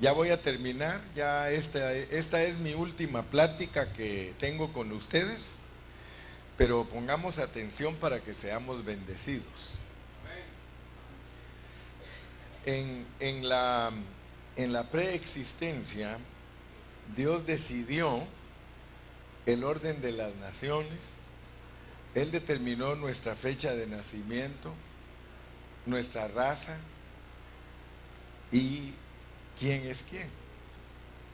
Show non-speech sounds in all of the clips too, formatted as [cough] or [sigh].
Ya voy a terminar, ya esta, esta es mi última plática que tengo con ustedes, pero pongamos atención para que seamos bendecidos. En, en la, en la preexistencia, Dios decidió el orden de las naciones, Él determinó nuestra fecha de nacimiento, nuestra raza y quién es quién.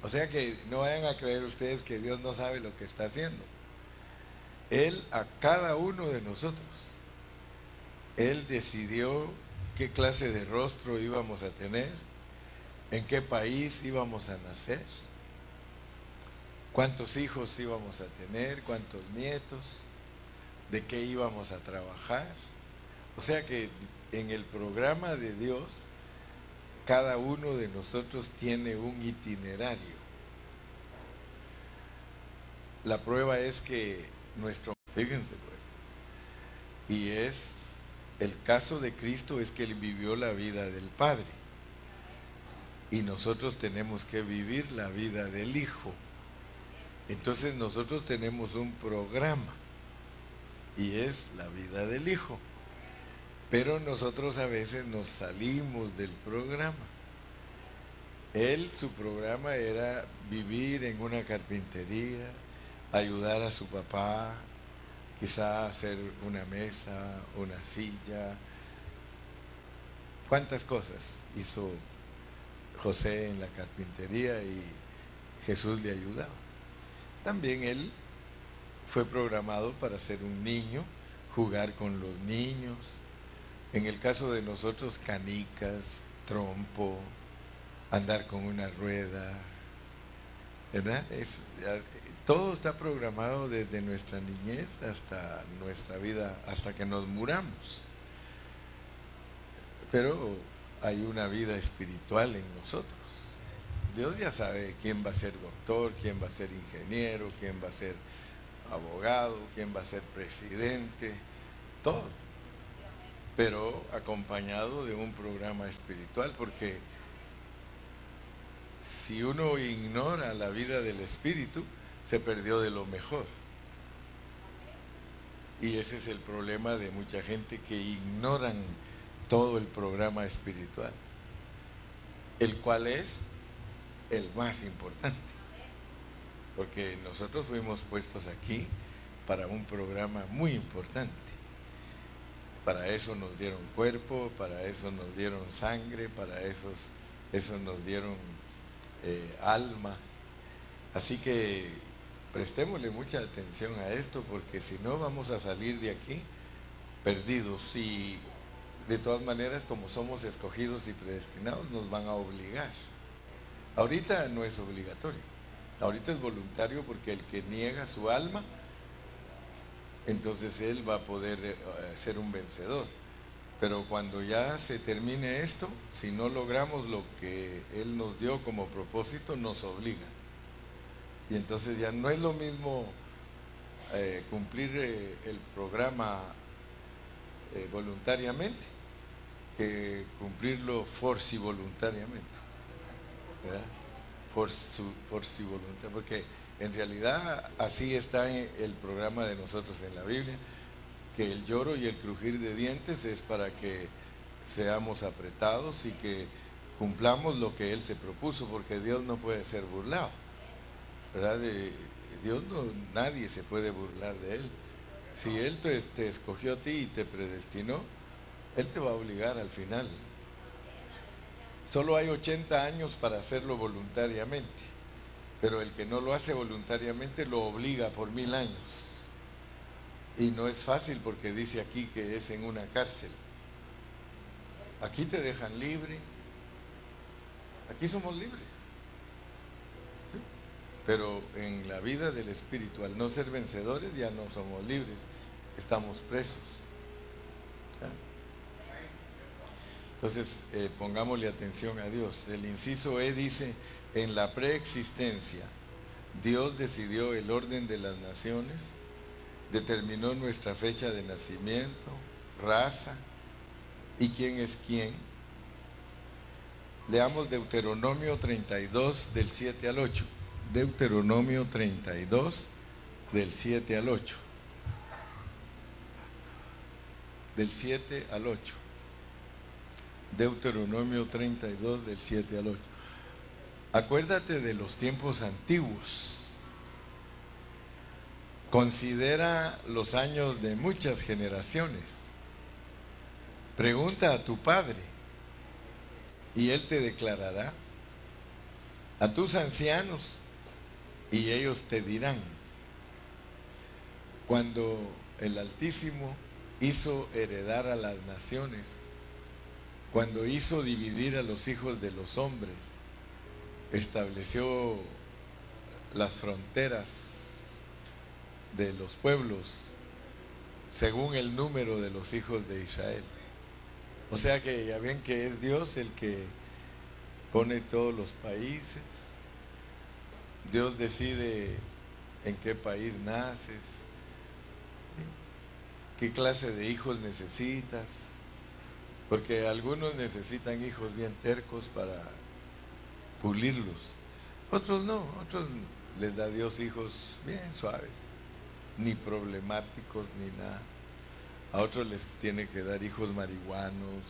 O sea que no vayan a creer ustedes que Dios no sabe lo que está haciendo. Él a cada uno de nosotros, Él decidió qué clase de rostro íbamos a tener, en qué país íbamos a nacer, cuántos hijos íbamos a tener, cuántos nietos, de qué íbamos a trabajar. O sea que en el programa de Dios, cada uno de nosotros tiene un itinerario. La prueba es que nuestro, fíjense pues, y es, el caso de Cristo es que Él vivió la vida del Padre. Y nosotros tenemos que vivir la vida del Hijo. Entonces nosotros tenemos un programa y es la vida del Hijo. Pero nosotros a veces nos salimos del programa. Él, su programa era vivir en una carpintería, ayudar a su papá, quizá hacer una mesa, una silla. ¿Cuántas cosas hizo José en la carpintería y Jesús le ayudaba? También él fue programado para ser un niño, jugar con los niños, en el caso de nosotros, canicas, trompo, andar con una rueda, ¿verdad? todo está programado desde nuestra niñez hasta nuestra vida, hasta que nos muramos. Pero hay una vida espiritual en nosotros. Dios ya sabe quién va a ser doctor, quién va a ser ingeniero, quién va a ser abogado, quién va a ser presidente, todo pero acompañado de un programa espiritual, porque si uno ignora la vida del espíritu, se perdió de lo mejor. Y ese es el problema de mucha gente que ignoran todo el programa espiritual, el cual es el más importante. Porque nosotros fuimos puestos aquí para un programa muy importante. Para eso nos dieron cuerpo, para eso nos dieron sangre, para eso, eso nos dieron eh, alma. Así que prestémosle mucha atención a esto porque si no vamos a salir de aquí perdidos y de todas maneras como somos escogidos y predestinados nos van a obligar. Ahorita no es obligatorio, ahorita es voluntario porque el que niega su alma entonces él va a poder eh, ser un vencedor. Pero cuando ya se termine esto, si no logramos lo que Él nos dio como propósito, nos obliga. Y entonces ya no es lo mismo eh, cumplir eh, el programa voluntariamente que cumplirlo forci voluntariamente. ¿verdad? Forci, voluntariamente. Porque en realidad así está el programa de nosotros en la Biblia, que el lloro y el crujir de dientes es para que seamos apretados y que cumplamos lo que Él se propuso, porque Dios no puede ser burlado. ¿Verdad? Dios no, nadie se puede burlar de Él. Si Él te, te escogió a ti y te predestinó, Él te va a obligar al final. Solo hay 80 años para hacerlo voluntariamente pero el que no lo hace voluntariamente lo obliga por mil años. Y no es fácil porque dice aquí que es en una cárcel. Aquí te dejan libre. Aquí somos libres. Pero en la vida del Espíritu, al no ser vencedores, ya no somos libres. Estamos presos. Entonces, eh, pongámosle atención a Dios. El inciso E dice, en la preexistencia, Dios decidió el orden de las naciones, determinó nuestra fecha de nacimiento, raza y quién es quién. Leamos Deuteronomio 32 del 7 al 8. Deuteronomio 32 del 7 al 8. Del 7 al 8. Deuteronomio 32 del 7 al 8. Acuérdate de los tiempos antiguos. Considera los años de muchas generaciones. Pregunta a tu padre y él te declarará. A tus ancianos y ellos te dirán. Cuando el Altísimo hizo heredar a las naciones, cuando hizo dividir a los hijos de los hombres, estableció las fronteras de los pueblos según el número de los hijos de Israel. O sea que ya ven que es Dios el que pone todos los países. Dios decide en qué país naces, qué clase de hijos necesitas, porque algunos necesitan hijos bien tercos para pulirlos, otros no, otros les da Dios hijos bien suaves ni problemáticos ni nada. A otros les tiene que dar hijos marihuanos,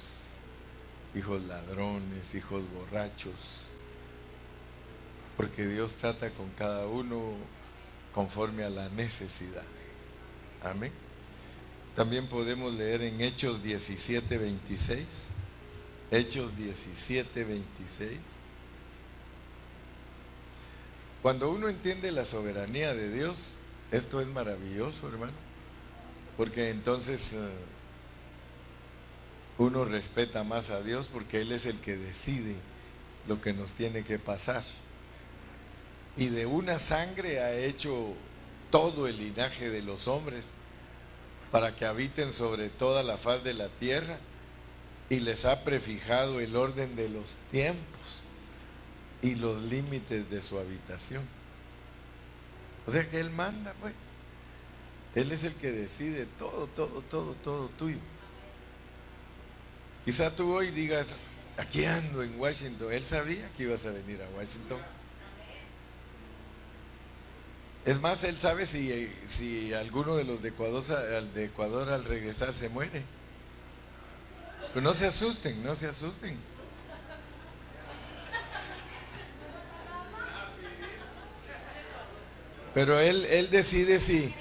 hijos ladrones, hijos borrachos, porque Dios trata con cada uno conforme a la necesidad. Amén. También podemos leer en Hechos 17, 26. Hechos 17, 26. Cuando uno entiende la soberanía de Dios, esto es maravilloso, hermano, porque entonces eh, uno respeta más a Dios porque Él es el que decide lo que nos tiene que pasar. Y de una sangre ha hecho todo el linaje de los hombres para que habiten sobre toda la faz de la tierra y les ha prefijado el orden de los tiempos y los límites de su habitación. O sea que Él manda, pues. Él es el que decide todo, todo, todo, todo tuyo. Quizá tú hoy digas, aquí ando en Washington. Él sabía que ibas a venir a Washington. Es más, él sabe si, si alguno de los de Ecuador, de Ecuador al regresar se muere. Pero no se asusten, no se asusten. Pero él, él decide si,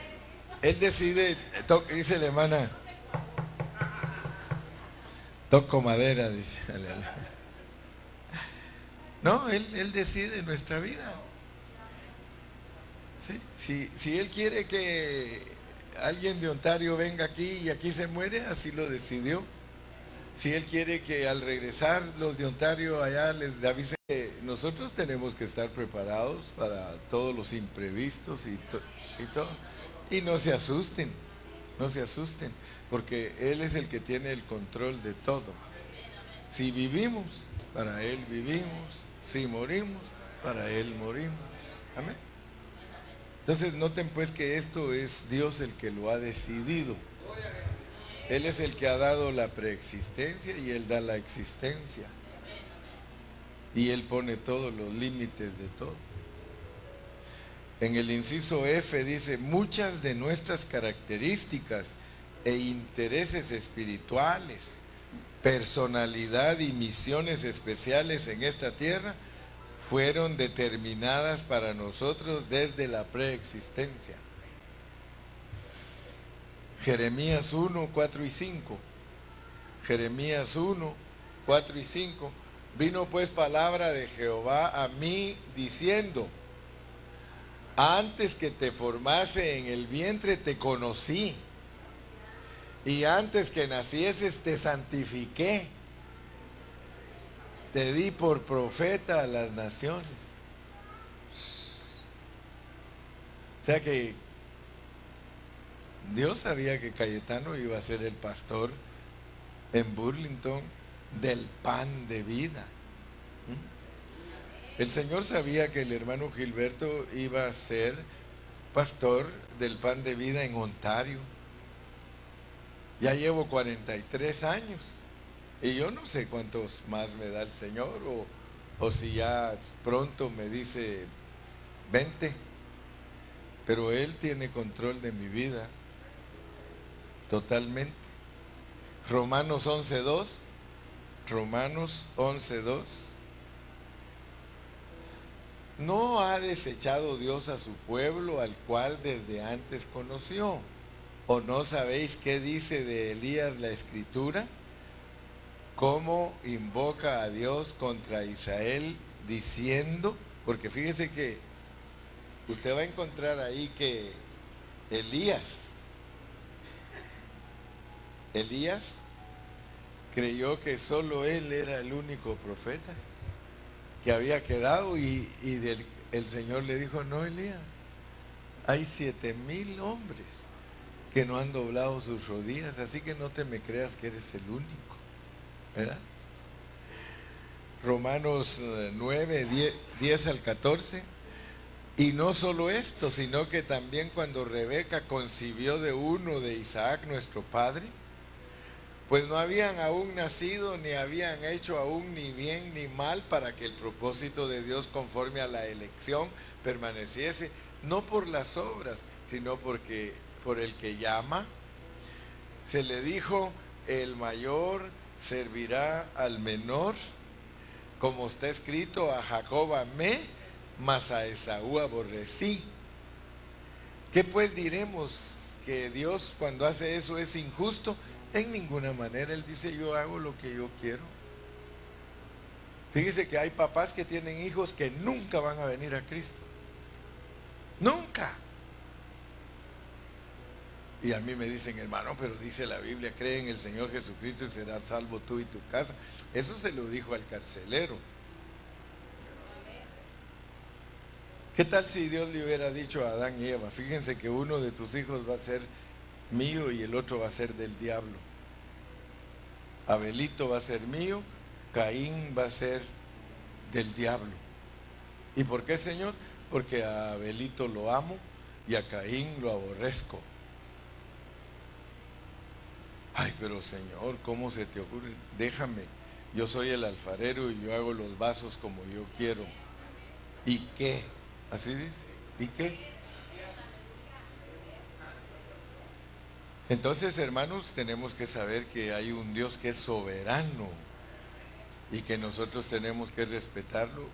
él decide, dice la hermana, toco madera, dice. No, él, él decide nuestra vida. Si, si él quiere que alguien de Ontario venga aquí y aquí se muere, así lo decidió. Si él quiere que al regresar los de Ontario allá les avise nosotros tenemos que estar preparados para todos los imprevistos y, y todo. Y no se asusten, no se asusten, porque Él es el que tiene el control de todo. Si vivimos, para Él vivimos. Si morimos, para Él morimos. Amén. Entonces noten pues que esto es Dios el que lo ha decidido. Él es el que ha dado la preexistencia y Él da la existencia y Él pone todos los límites de todo. En el inciso F dice, muchas de nuestras características e intereses espirituales, personalidad y misiones especiales en esta tierra fueron determinadas para nosotros desde la preexistencia. Jeremías 1, 4 y 5. Jeremías 1, 4 y 5 Vino pues palabra de Jehová a mí diciendo, antes que te formase en el vientre te conocí, y antes que nacieses te santifiqué, te di por profeta a las naciones. O sea que Dios sabía que Cayetano iba a ser el pastor en Burlington del pan de vida. ¿Mm? El Señor sabía que el hermano Gilberto iba a ser pastor del pan de vida en Ontario. Ya llevo 43 años Y yo no sé cuántos más me da el Señor o, o si ya pronto me dice, vente, pero Él tiene control de mi vida totalmente. Romanos 11.2, Romanos 11.2. No ha desechado Dios a su pueblo al cual desde antes conoció. ¿O no sabéis qué dice de Elías la escritura? ¿Cómo invoca a Dios contra Israel diciendo? Porque fíjese que usted va a encontrar ahí que Elías, Elías creyó que solo él era el único profeta que había quedado y, el Señor le dijo, no Elías, hay siete mil hombres que no han doblado sus rodillas, así que no te me creas que eres el único. ¿verdad? Romanos 9, 10, 10 al 14. Y no solo esto, sino que también cuando Rebeca concibió de uno de Isaac, nuestro padre, pues no habían aún nacido ni habían hecho aún ni bien ni mal para que el propósito de Dios conforme a la elección permaneciese, no por las obras, sino porque por el que llama. Se le dijo, el mayor servirá al menor, como está escrito, a Jacob amé, mas a Esaú aborrecí. ¿Qué pues diremos? ¿Que Dios cuando hace eso es injusto? En ninguna manera. Él dice, yo hago lo que yo quiero. Fíjese que hay papás que tienen hijos que nunca van a venir a Cristo. Nunca. Y a mí me dicen, hermano, pero dice la Biblia, cree en el Señor Jesucristo y serás salvo tú y tu casa. Eso se lo dijo al carcelero. ¿Qué tal si Dios le hubiera dicho a Adán y Eva, fíjense que uno de tus hijos va a ser mío y el otro va a ser del diablo? Abelito va a ser mío, Caín va a ser del diablo. ¿Y por qué, Señor? Porque a Abelito lo amo y a Caín lo aborrezco. Ay, pero Señor, ¿cómo se te ocurre? Déjame, yo soy el alfarero y yo hago los vasos como yo quiero. ¿Y qué? Así dice. ¿Y qué? Entonces, hermanos, tenemos que saber que hay un Dios que es soberano y que nosotros tenemos que respetarlo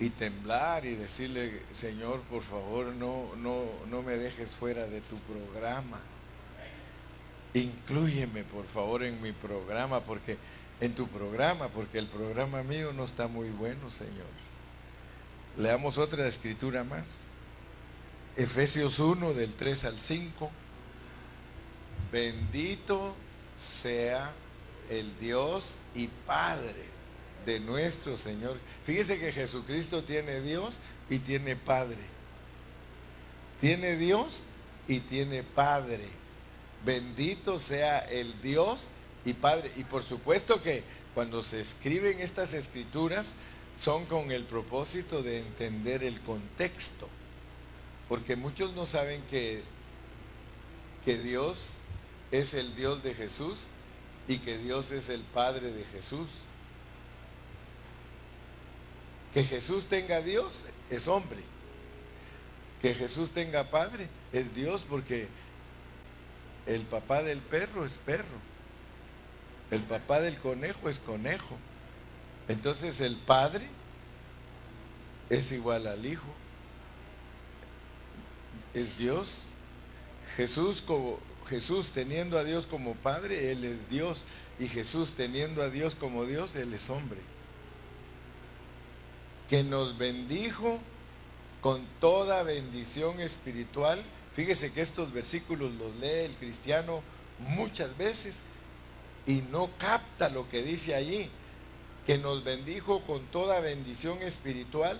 y temblar y decirle, Señor, por favor, no, no, no me dejes fuera de tu programa. Inclúyeme, por favor, en mi programa, porque en tu programa, porque el programa mío no está muy bueno, Señor. Leamos otra escritura más. Efesios 1 del 3 al 5. Bendito sea el Dios y Padre de nuestro Señor. Fíjese que Jesucristo tiene Dios y tiene Padre. Tiene Dios y tiene Padre. Bendito sea el Dios y Padre. Y por supuesto que cuando se escriben estas escrituras, son con el propósito de entender el contexto, porque muchos no saben que, que Dios es el Dios de Jesús y que Dios es el Padre de Jesús. Que Jesús tenga Dios es hombre. Que Jesús tenga Padre es Dios porque el papá del perro es perro. El papá del conejo es conejo. Entonces el Padre es igual al Hijo. Es Dios. Jesús, como, Jesús teniendo a Dios como Padre, Él es Dios. Y Jesús teniendo a Dios como Dios, Él es hombre. Que nos bendijo con toda bendición espiritual. Fíjese que estos versículos los lee el cristiano muchas veces y no capta lo que dice allí que nos bendijo con toda bendición espiritual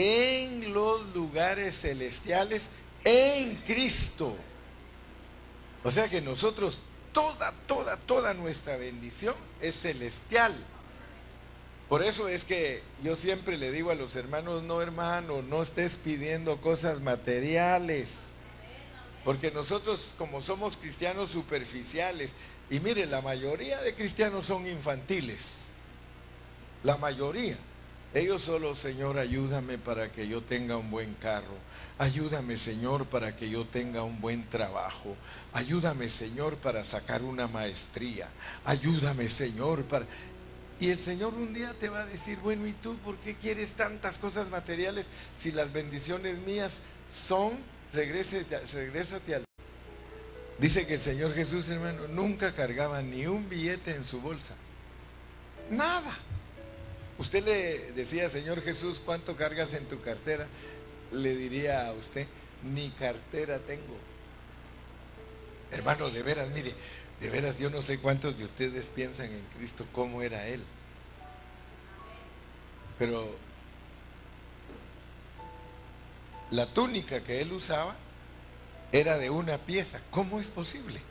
en los lugares celestiales en Cristo. O sea que nosotros, toda, toda, toda nuestra bendición es celestial. Por eso es que yo siempre le digo a los hermanos, no hermano, no estés pidiendo cosas materiales. Porque nosotros como somos cristianos superficiales, Y mire, la mayoría de cristianos son infantiles. La mayoría. Ellos solo, Señor, ayúdame para que yo tenga un buen carro. Ayúdame, Señor, para que yo tenga un buen trabajo. Ayúdame, Señor, para sacar una maestría. Ayúdame, Señor, para... Y el Señor un día te va a decir, bueno, ¿y tú por qué quieres tantas cosas materiales si las bendiciones mías son, regrésate, al... Dice que el Señor Jesús, hermano, nunca cargaba ni un billete en su bolsa. Nada. Usted le decía, Señor Jesús, ¿cuánto cargas en tu cartera? Le diría a usted, ni cartera tengo. Hermano, de veras, mire, de veras, yo no sé cuántos de ustedes piensan en Cristo, cómo era Él. Pero la túnica que Él usaba era de una pieza. ¿Cómo es posible?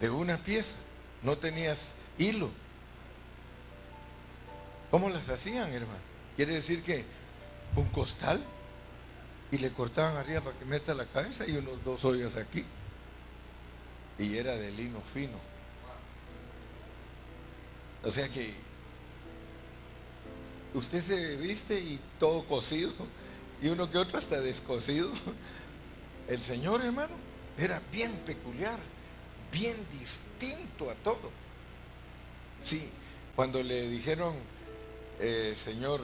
De una pieza. No tenías hilo. ¿Cómo las hacían, hermano? Quiere decir que un costal y le cortaban arriba para que meta la cabeza y unos dos hoyos aquí y era de lino fino. O sea que usted se viste y todo cocido y uno que otro hasta descosido. El Señor, hermano, era bien peculiar, bien distinto a todo. Sí, cuando le dijeron, eh, Señor,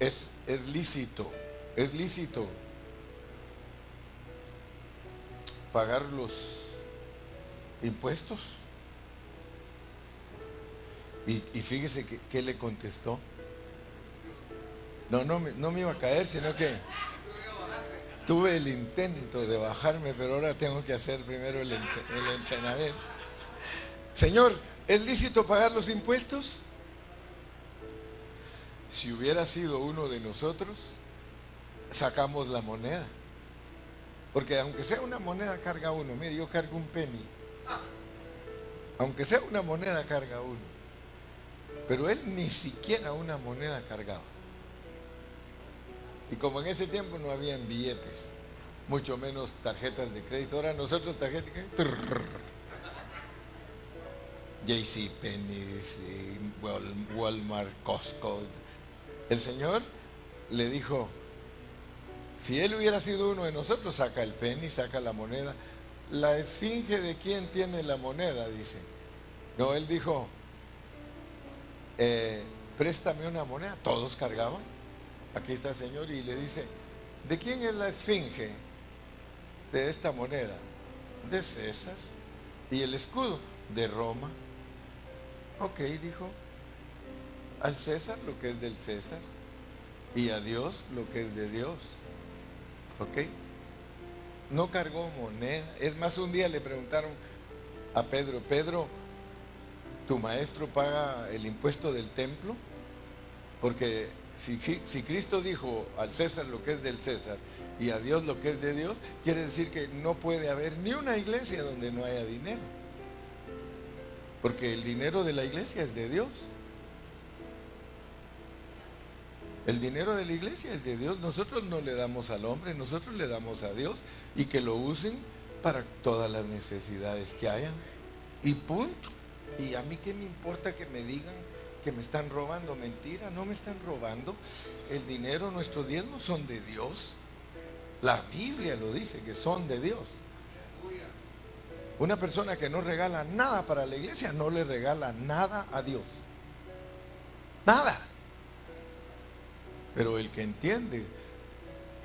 es, es lícito, es lícito pagar los impuestos. Y, fíjese que, le contestó. No, no, no me iba a caer, sino que tuve el intento de bajarme, pero ahora tengo que hacer primero el, el. Señor, ¿es lícito pagar los impuestos? Si hubiera sido uno de nosotros, sacamos la moneda. Porque aunque sea una moneda, carga uno. Mire, yo cargo un penny. Aunque sea una moneda, carga uno. Pero él ni siquiera una moneda cargaba. Y como en ese tiempo no habían billetes, mucho menos tarjetas de crédito, ahora nosotros tarjetas de crédito, JC Penney, Walmart, Costco. El Señor le dijo, si él hubiera sido uno de nosotros, saca el penny, saca la moneda, la esfinge de quién tiene la moneda, dice. No, él dijo, eh, préstame una moneda. Todos cargaban. Aquí está el Señor y le dice, ¿de quién es la esfinge de esta moneda? De César. ¿Y el escudo? De Roma. Ok, dijo, al César lo que es del César y a Dios lo que es de Dios. ¿Ok? no cargó moneda. Es más, un día le preguntaron a Pedro, Pedro, ¿tu maestro paga el impuesto del templo? Porque si, si, Cristo dijo al César lo que es del César y a Dios lo que es de Dios, quiere decir que no puede haber ni una iglesia donde no haya dinero. Porque el dinero de la iglesia es de Dios. El dinero de la iglesia es de Dios. Nosotros no le damos al hombre, nosotros le damos a Dios y que lo usen para todas las necesidades que hayan. Y punto. Y a mí qué me importa que me digan que me están robando. Mentira, no me están robando. El dinero, nuestros diezmos son de Dios. La Biblia lo dice, que son de Dios. Una persona que no regala nada para la iglesia no le regala nada a Dios. Nada. Pero el que entiende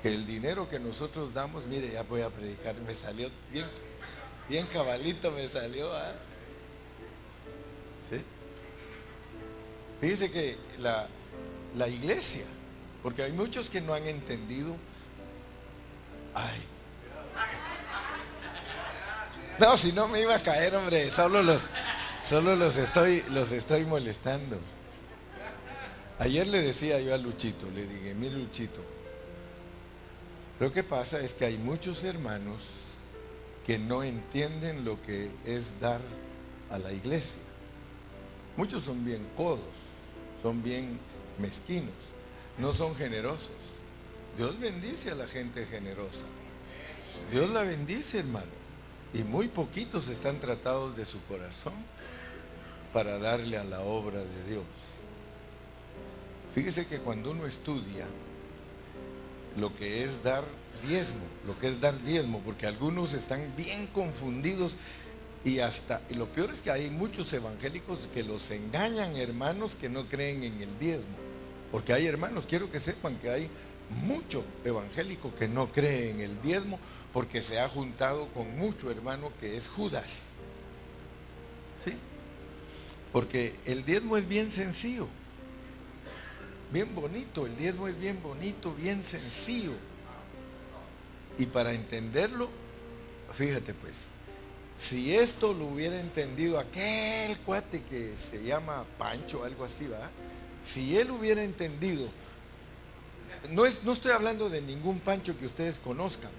que el dinero que nosotros damos, mire, ya voy a predicar, me salió bien, bien cabalito, me salió. ¿ah? ¿Sí? Fíjese que la, la iglesia, porque hay muchos que no han entendido. Ay. No, si no me iba a caer, hombre, solo los, solo los estoy, los estoy molestando. Ayer le decía yo a Luchito, le dije, mire Luchito, lo que pasa es que hay muchos hermanos que no entienden lo que es dar a la iglesia. Muchos son bien codos, son bien mezquinos, no son generosos. Dios bendice a la gente generosa. Dios la bendice, hermano. Y muy poquitos están tratados de su corazón para darle a la obra de Dios. Fíjese que cuando uno estudia lo que es dar diezmo, lo que es dar diezmo, porque algunos están bien confundidos y hasta, y lo peor es que hay muchos evangélicos que los engañan, hermanos, que no creen en el diezmo. Porque hay hermanos, quiero que sepan que hay mucho evangélico que no cree en el diezmo porque se ha juntado con mucho hermano que es Judas. ¿Sí? Porque el diezmo es bien sencillo. Bien bonito, el diezmo es bien bonito, bien sencillo. Y para entenderlo, fíjate pues, si esto lo hubiera entendido aquel cuate que se llama Pancho, algo así, ¿va? Si él hubiera entendido, no, es, no estoy hablando de ningún Pancho que ustedes conozcan,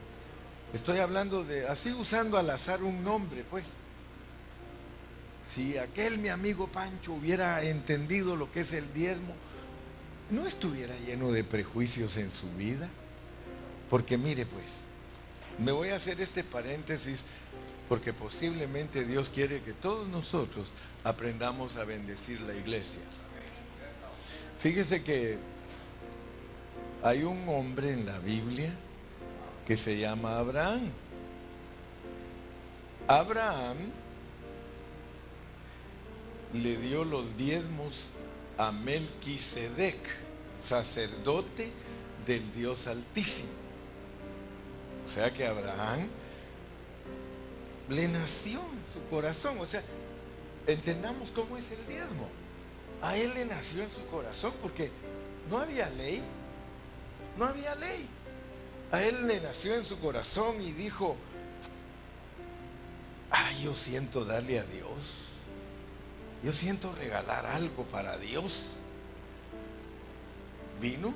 estoy hablando de, así usando al azar un nombre, pues. Si aquel mi amigo Pancho hubiera entendido lo que es el diezmo, no estuviera lleno de prejuicios en su vida. Porque mire pues, me voy a hacer este paréntesis porque posiblemente Dios quiere que todos nosotros aprendamos a bendecir la iglesia. Fíjese que hay un hombre en la Biblia que se llama Abraham. Abraham le dio los diezmos a Melquisedec, sacerdote del Dios Altísimo. O sea que Abraham le nació en su corazón. O sea, entendamos cómo es el diezmo. A él le nació en su corazón porque no había ley. No había ley. A él le nació en su corazón y dijo, ay, yo siento darle a Dios. Yo siento regalar algo para Dios. Vino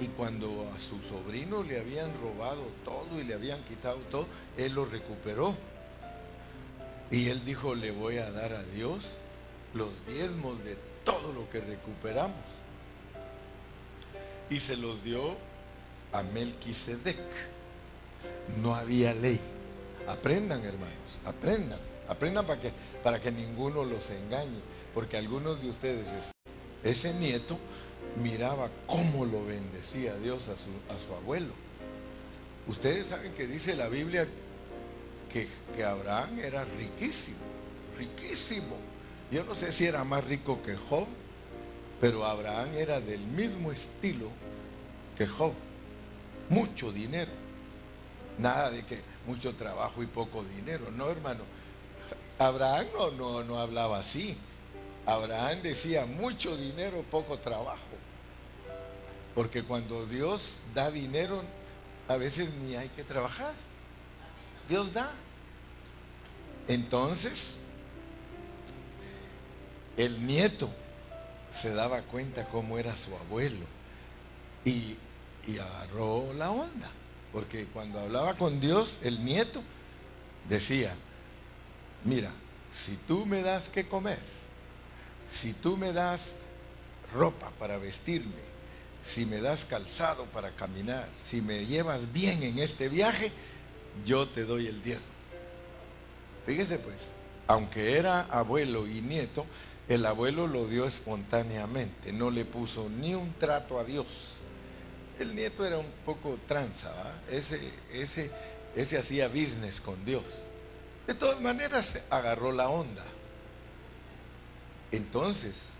y cuando a su sobrino le habían robado todo y le habían quitado todo, él lo recuperó. Y él dijo, le voy a dar a Dios los diezmos de todo lo que recuperamos. Y se los dio a Melquisedec. No había ley. Aprendan, hermanos, aprendan. Aprendan para que, para que ninguno los engañe. Porque algunos de ustedes, ese nieto miraba cómo lo bendecía Dios a su, a su abuelo. Ustedes saben que dice la Biblia que, que, Abraham era riquísimo, riquísimo. Yo no sé si era más rico que Job, pero Abraham era del mismo estilo que Job. Mucho dinero. Nada de que mucho trabajo y poco dinero. No, hermano. Abraham no, no, no hablaba así. Abraham decía mucho dinero, poco trabajo. Porque cuando Dios da dinero, a veces ni hay que trabajar. Dios da. Entonces, el nieto se daba cuenta cómo era su abuelo y, y, agarró la onda. Porque cuando hablaba con Dios, el nieto decía, mira, si tú me das que comer, si tú me das ropa para vestirme, si me das calzado para caminar, si me llevas bien en este viaje, yo te doy el diezmo. Fíjese pues, aunque era abuelo y nieto, el abuelo lo dio espontáneamente, no le puso ni un trato a Dios. El nieto era un poco tranza, ese, ese, ese hacía business con Dios. De todas maneras, agarró la onda. Entonces,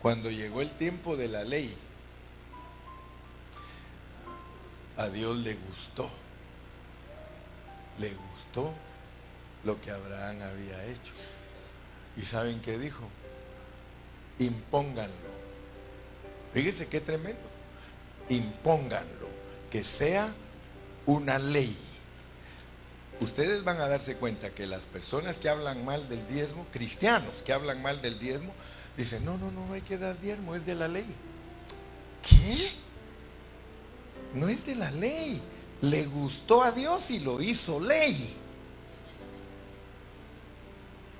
cuando llegó el tiempo de la ley, a Dios le gustó. Le gustó lo que Abraham había hecho. ¿Y saben qué dijo? Impónganlo. Fíjese qué tremendo. Impónganlo. Que sea una ley. Ustedes van a darse cuenta que las personas que hablan mal del diezmo, cristianos que hablan mal del diezmo, dicen, no, no, no, no hay que dar diezmo, es de la ley. ¿Qué? no es de la ley. Le gustó a Dios y lo hizo ley.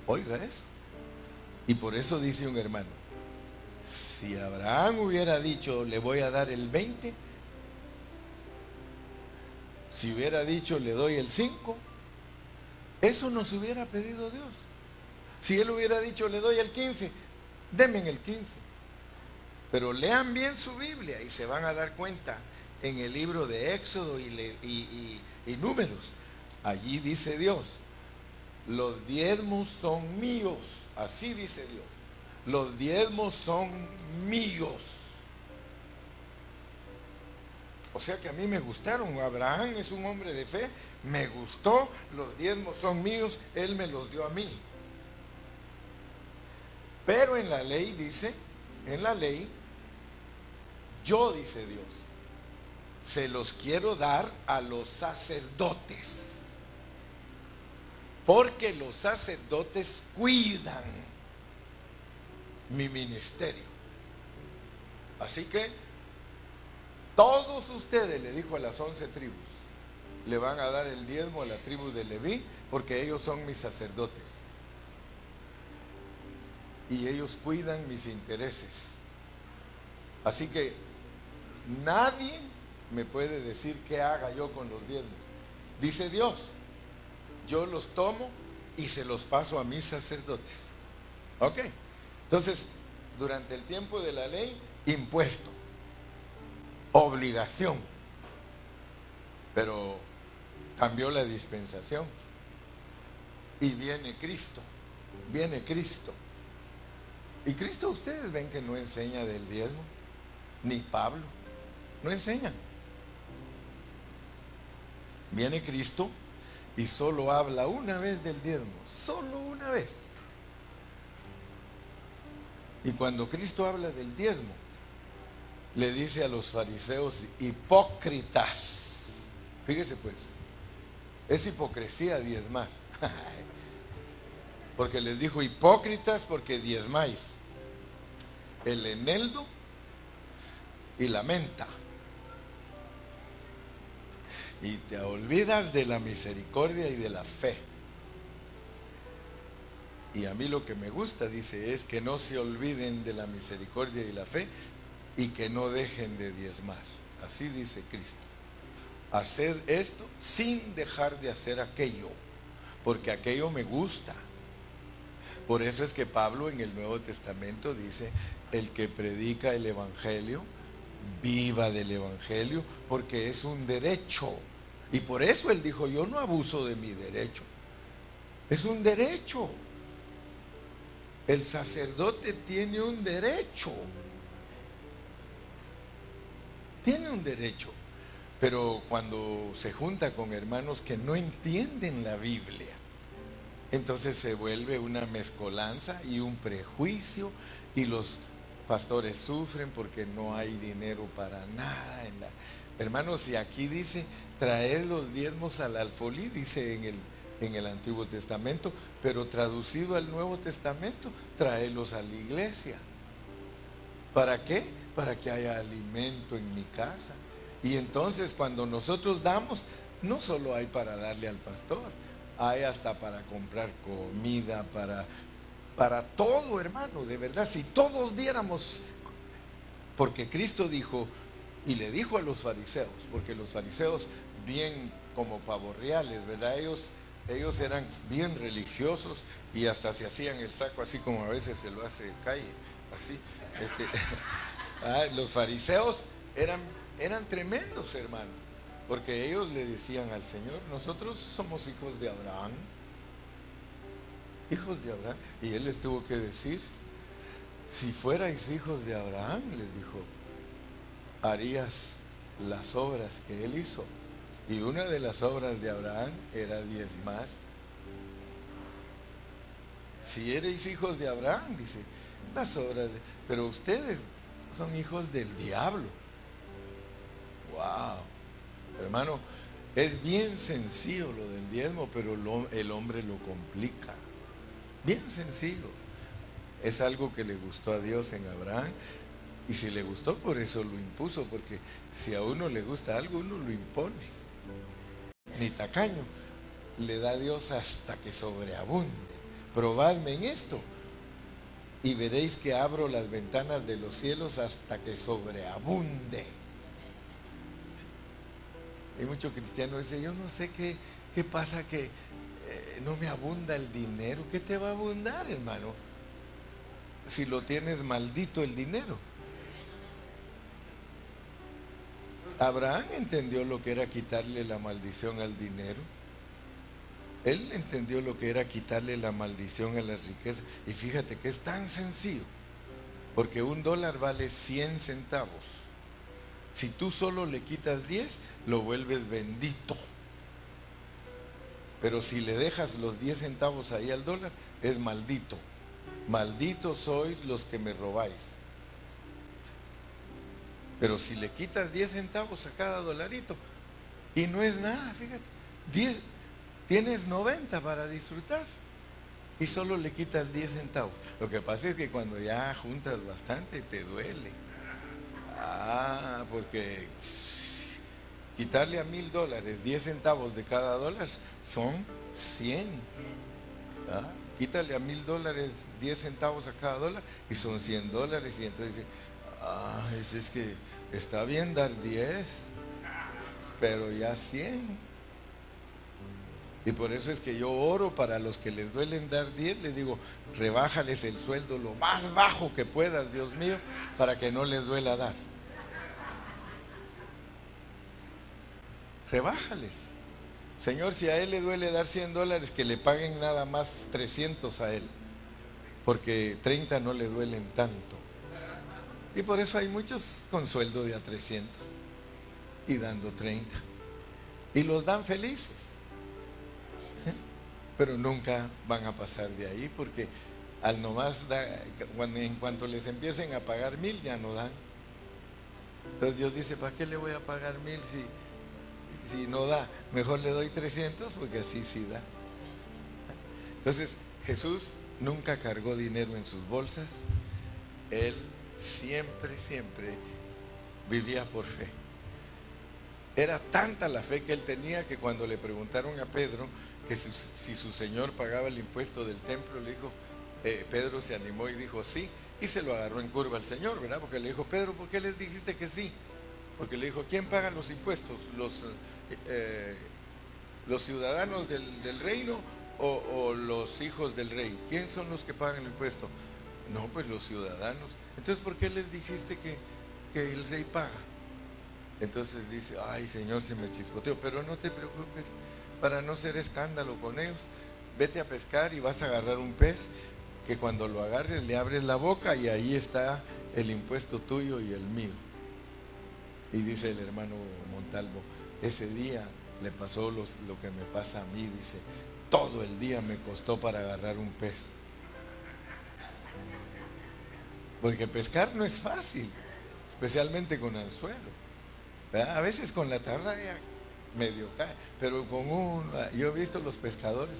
Oiga eso. Y por eso dice un hermano, si Abraham hubiera dicho, le voy a dar el 20, si hubiera dicho, le doy el 5, Eso nos hubiera pedido Dios. Si Él hubiera dicho, le doy el 15, denme el 15. Pero lean bien su Biblia y se van a dar cuenta en el libro de Éxodo y, y Números. Allí dice Dios, los diezmos son míos. Así dice Dios. Los diezmos son míos. O sea que a mí me gustaron. Abraham es un hombre de fe. Me gustó. Los diezmos son míos. Él me los dio a mí. Pero en la ley dice, en la ley, yo dice Dios, se los quiero dar a los sacerdotes. Porque los sacerdotes cuidan mi ministerio. Así que todos ustedes, le dijo a las once tribus, le van a dar el diezmo a la tribu de Leví, porque ellos son mis sacerdotes. Y ellos cuidan mis intereses. Así que nadie me puede decir qué haga yo con los diezmos. Dice Dios, yo los tomo y se los paso a mis sacerdotes. ¿Ok? Entonces, durante el tiempo de la ley, impuesto obligación. Pero cambió la dispensación. Y viene Cristo, viene Cristo. Y Cristo ustedes ven que no enseña del diezmo, ni Pablo, no enseñan. Viene Cristo y solo habla una vez del diezmo, solo una vez. Y cuando Cristo habla del diezmo, le dice a los fariseos hipócritas. Fíjese pues, es hipocresía diezmar. [laughs] porque les dijo hipócritas porque diezmáis el eneldo y la menta. Y te olvidas de la misericordia y de la fe. Y a mí lo que me gusta, dice, es que no se olviden de la misericordia y la fe, y que no dejen de diezmar. Así dice Cristo. Haced esto sin dejar de hacer aquello, porque aquello me gusta. Por eso es que Pablo en el Nuevo Testamento dice, el que predica el Evangelio, viva del Evangelio, porque es un derecho. Y por eso él dijo, yo no abuso de mi derecho. Es un derecho. El sacerdote tiene un derecho tiene un derecho, pero cuando se junta con hermanos que no entienden la Biblia, entonces se vuelve una mezcolanza y un prejuicio y los pastores sufren porque no hay dinero para nada. Hermanos, y aquí dice, traed los diezmos al alfolí, dice en el, en el Antiguo Testamento, pero traducido al Nuevo Testamento, traedlos a la iglesia. ¿Para qué? para que haya alimento en mi casa. Y entonces cuando nosotros damos, no solo hay para darle al pastor, hay hasta para comprar comida, para, para todo, hermano, de verdad. Si todos diéramos, porque Cristo dijo, y le dijo a los fariseos, porque los fariseos, bien como pavorreales, ¿verdad? Ellos, ellos eran bien religiosos y hasta se hacían el saco así como a veces se lo hace calle, así. Este, [laughs] Ah, los fariseos eran, eran tremendos, hermano, porque ellos le decían al Señor, nosotros somos hijos de Abraham, hijos de Abraham, y él les tuvo que decir, si fuerais hijos de Abraham, les dijo, harías las obras que él hizo. Y una de las obras de Abraham era diezmar. Si erais hijos de Abraham, dice, las obras de... Pero ustedes son hijos del diablo. Wow. Hermano, es bien sencillo lo del diezmo, pero el hombre lo complica. Bien sencillo. Es algo que le gustó a Dios en Abraham. Y si le gustó, por eso lo impuso, porque si a uno le gusta algo, uno lo impone. Ni tacaño. Le da Dios hasta que sobreabunde. Probadme en esto y veréis que abro las ventanas de los cielos hasta que sobreabunde. Hay muchos cristianos que dicen, yo no sé qué, qué pasa que eh, no me abunda el dinero. ¿Qué te va a abundar, hermano? Si lo tienes maldito el dinero. Abraham entendió lo que era quitarle la maldición al dinero. Él entendió lo que era quitarle la maldición a la riqueza. Y fíjate que es tan sencillo. Porque un dólar vale 100 centavos. Si tú solo le quitas 10, lo vuelves bendito. Pero si le dejas los 10 centavos ahí al dólar, es maldito. Malditos sois los que me robáis. Pero si le quitas 10 centavos a cada dolarito, y no es nada, fíjate, 10, tienes 90 para disfrutar y solo le quitas 10 centavos. Lo que pasa es que cuando ya juntas bastante te duele. Ah, porque quitarle a mil dólares 10 centavos de cada dólar son 100. ¿Ah? Quítale a mil dólares 10 centavos a cada dólar y son 100 dólares. Y entonces dice, ah, es, que está bien dar 10, pero ya 100. Y por eso es que yo oro para los que les duelen dar 10, les digo, rebájales el sueldo lo más bajo que puedas, Dios mío, para que no les duela dar. Rebájales. Señor, si a él le duele dar 100 dólares, que le paguen nada más 300 a él, porque 30 no le duelen tanto. Y por eso hay muchos con sueldo de a 300 y dando 30. Y los dan felices. ¿Eh? Pero nunca van a pasar de ahí porque al nomás, cuando, en cuanto les empiecen a pagar mil, ya no dan. Entonces Dios dice, ¿para qué le voy a pagar mil si si no da, mejor le doy 300 porque así sí da. Entonces, Jesús nunca cargó dinero en sus bolsas. Él siempre, siempre vivía por fe. Era tanta la fe que él tenía que cuando le preguntaron a Pedro que si, su Señor pagaba el impuesto del templo, le dijo, eh, Pedro se animó y dijo sí, y se lo agarró en curva al Señor, ¿verdad? Porque le dijo, Pedro, ¿por qué les dijiste que sí? Porque le dijo, ¿quién paga los impuestos? ¿Los, eh, los ciudadanos del, reino o, los hijos del rey? ¿Quién son los que pagan el impuesto? No, pues los ciudadanos. Entonces, ¿por qué les dijiste que, que el rey paga? Entonces dice, ay Señor, se me chispoteó, pero no te preocupes para no ser escándalo con ellos. Vete a pescar y vas a agarrar un pez que cuando lo agarres le abres la boca y ahí está el impuesto tuyo y el mío. Y dice el hermano Montalvo, ese día le pasó lo que me pasa a mí, dice, todo el día me costó para agarrar un pez. Porque pescar no es fácil, especialmente con el suelo. A veces con la tarraya medio cae, pero con un... Yo he visto los pescadores,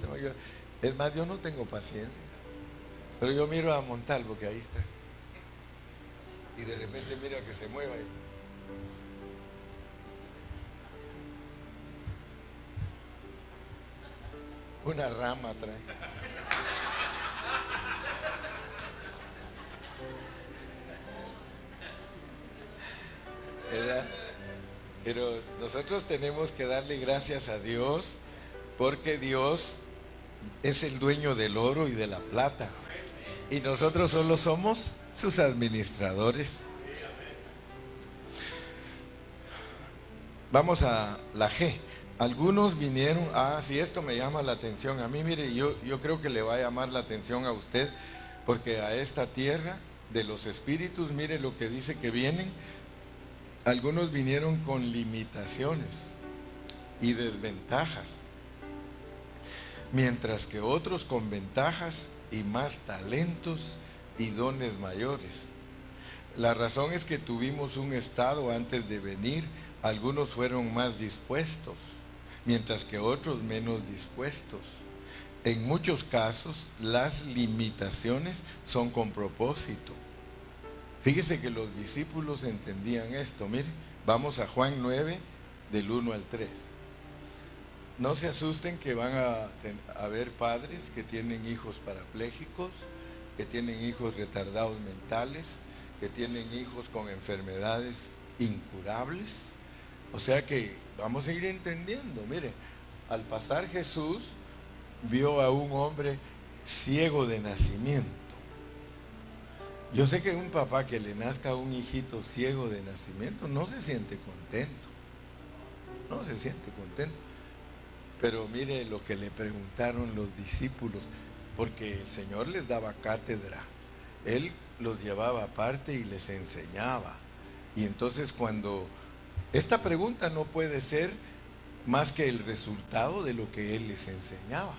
es más, yo no tengo paciencia. Pero yo miro a Montalvo, que ahí está. Y de repente mira que se mueva. Una rama trae. Pero nosotros tenemos que darle gracias a Dios porque Dios es el dueño del oro y de la plata. Y nosotros solo somos sus administradores. Vamos a la G. Algunos vinieron, ah, sí, esto me llama la atención. A mí, mire, yo, yo creo que le va a llamar la atención a usted, porque a esta tierra de los espíritus, mire lo que dice que vienen. Algunos vinieron con limitaciones y desventajas, mientras que otros con ventajas y más talentos y dones mayores. La razón es que tuvimos un estado antes de venir, algunos fueron más dispuestos mientras que otros menos dispuestos. En muchos casos las limitaciones son con propósito. Fíjese que los discípulos entendían esto. Mire, vamos a Juan 9 del 1 al 3. No se asusten que van a, haber padres que tienen hijos parapléjicos, que tienen hijos retardados mentales, que tienen hijos con enfermedades incurables. O sea que vamos a ir entendiendo. Mire, al pasar Jesús, vio a un hombre ciego de nacimiento. Yo sé que un papá que le nazca a un hijito ciego de nacimiento no se siente contento. No se siente contento. Pero mire lo que le preguntaron los discípulos, porque el Señor les daba cátedra. Él los llevaba aparte y les enseñaba. Y entonces cuando esta pregunta no puede ser más que el resultado de lo que Él les enseñaba.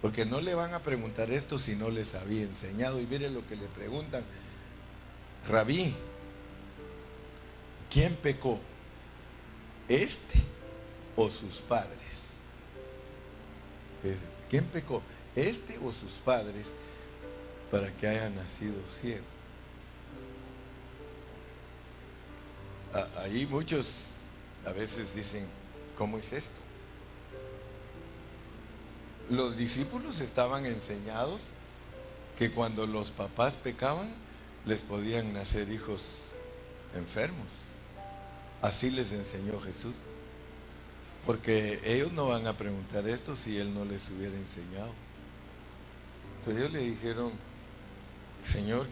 Porque no le van a preguntar esto si no les había enseñado. Y mire lo que le preguntan. Rabí, ¿quién pecó? ¿Este o sus padres? ¿Quién pecó? ¿Este o sus padres para que haya nacido ciego? Ahí muchos a veces dicen, ¿cómo es esto? los discípulos estaban enseñados que cuando los papás pecaban, les podían nacer hijos enfermos. Así les enseñó Jesús. Porque ellos no van a preguntar esto si Él no les hubiera enseñado. Entonces ellos le dijeron, Señor,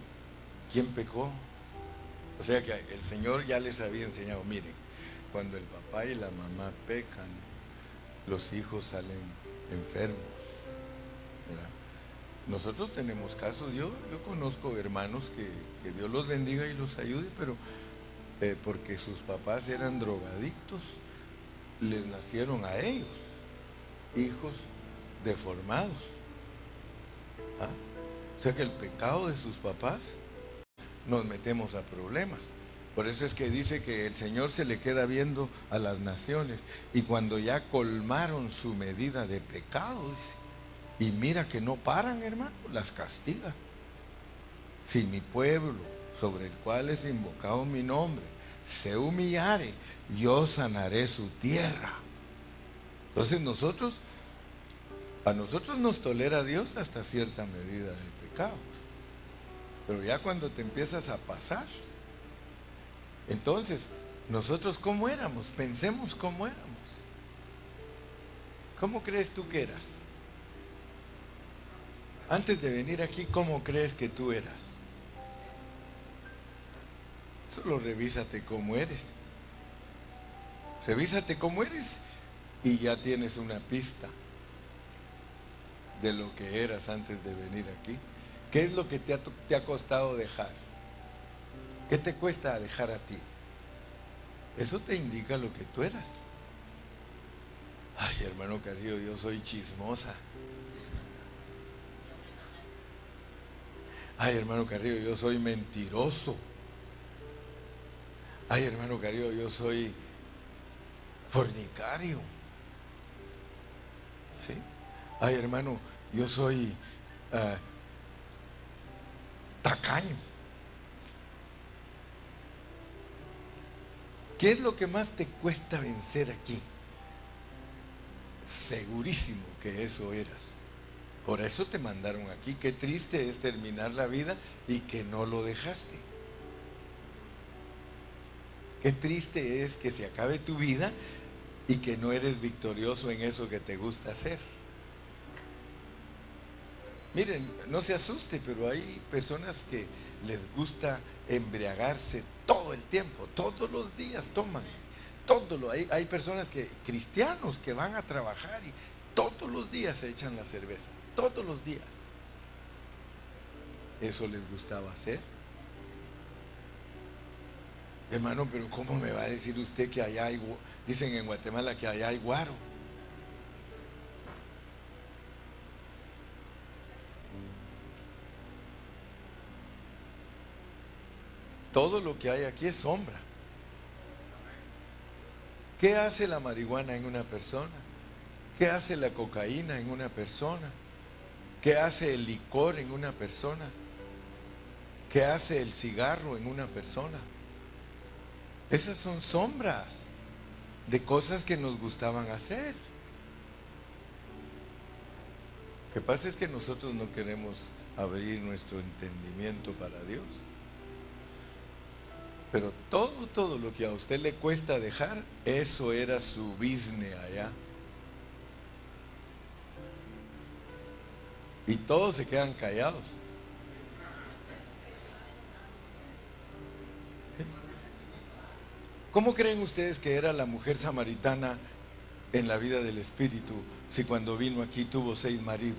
¿quién pecó? O sea que el Señor ya les había enseñado, miren, cuando el papá y la mamá pecan, los hijos salen enfermos. Nosotros tenemos casos, yo, yo conozco hermanos que, Dios los bendiga y los ayude, pero eh, porque sus papás eran drogadictos, les nacieron a ellos hijos deformados. ¿Ah? O sea que el pecado de sus papás nos metemos a problemas. Por eso es que dice que el Señor se le queda viendo a las naciones y cuando ya colmaron su medida de pecado, y mira que no paran, hermano, las castiga. Si mi pueblo, sobre el cual es invocado mi nombre, se humillare, yo sanaré su tierra. Entonces nosotros, a nosotros nos tolera Dios hasta cierta medida de pecado. Pero ya cuando te empiezas a pasar, entonces, nosotros cómo éramos, pensemos cómo éramos. ¿Cómo crees tú que eras? Antes de venir aquí, ¿cómo crees que tú eras? Solo revísate cómo eres. Revísate cómo eres y ya tienes una pista de lo que eras antes de venir aquí. ¿Qué es lo que te ha, costado dejar? ¿Qué te cuesta dejar a ti? Eso te indica lo que tú eras. Ay, hermano Carrillo, yo soy chismosa. Ay, hermano Carrillo, yo soy mentiroso. Ay, hermano Carrillo, yo soy fornicario. ¿Sí? Ay, hermano, yo soy ah, tacaño. ¿Qué es lo que más te cuesta vencer aquí? Segurísimo que eso eras. Por eso te mandaron aquí. Qué triste es terminar la vida y que no lo dejaste. Qué triste es que se acabe tu vida y que no eres victorioso en eso que te gusta hacer. Miren, no se asuste, pero hay personas que les gusta embriagarse todo el tiempo, todos los días toman. Todo lo, hay, hay personas que, cristianos, que van a trabajar y todos los días se echan las cervezas, todos los días. ¿Eso les gustaba hacer? Hermano, pero ¿cómo me va a decir usted que allá hay, dicen en Guatemala que allá hay guaro? Todo lo que hay aquí es sombra. ¿Qué hace la marihuana en una persona? ¿Qué hace la cocaína en una persona? ¿Qué hace el licor en una persona? ¿Qué hace el cigarro en una persona? Esas son sombras de cosas que nos gustaban hacer. Lo que pasa es que nosotros no queremos abrir nuestro entendimiento para Dios. Pero todo, todo lo que a usted le cuesta dejar, eso era su business allá. Y todos se quedan callados. ¿Cómo creen ustedes que era la mujer samaritana en la vida del Espíritu si cuando vino aquí tuvo seis maridos?